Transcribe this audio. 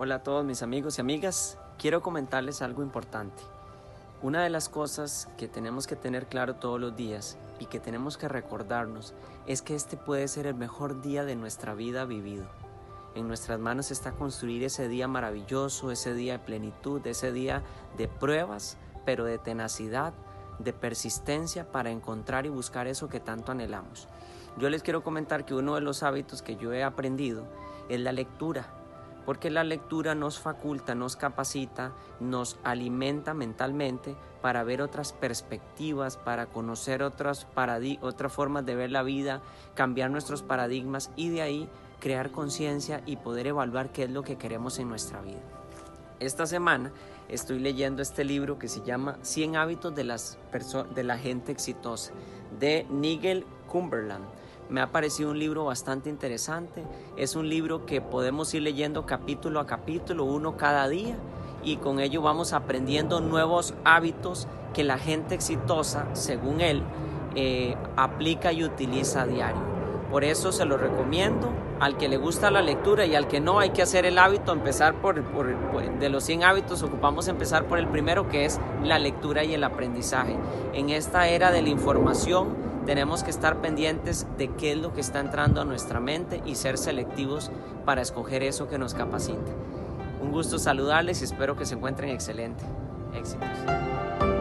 Hola a todos mis amigos y amigas. Quiero comentarles algo importante. Una de las cosas que tenemos que tener claro todos los días y que tenemos que recordarnos es que este puede ser el mejor día de nuestra vida vivido. En nuestras manos está construir ese día maravilloso, ese día de plenitud, ese día de pruebas, pero de tenacidad, de persistencia para encontrar y buscar eso que tanto anhelamos. Yo les quiero comentar que uno de los hábitos que yo he aprendido es la lectura porque la lectura nos faculta, nos capacita, nos alimenta mentalmente para ver otras perspectivas, para conocer otras, otras formas de ver la vida, cambiar nuestros paradigmas y de ahí crear conciencia y poder evaluar qué es lo que queremos en nuestra vida. Esta semana estoy leyendo este libro que se llama 100 hábitos de, las de la gente exitosa de Nigel Cumberland. Me ha parecido un libro bastante interesante. Es un libro que podemos ir leyendo capítulo a capítulo, uno cada día, y con ello vamos aprendiendo nuevos hábitos que la gente exitosa, según él, eh, aplica y utiliza a diario. Por eso se lo recomiendo al que le gusta la lectura y al que no hay que hacer el hábito, empezar por, por, de los 100 hábitos, ocupamos empezar por el primero que es la lectura y el aprendizaje. En esta era de la información, tenemos que estar pendientes de qué es lo que está entrando a nuestra mente y ser selectivos para escoger eso que nos capacite. Un gusto saludarles y espero que se encuentren excelente. Éxitos.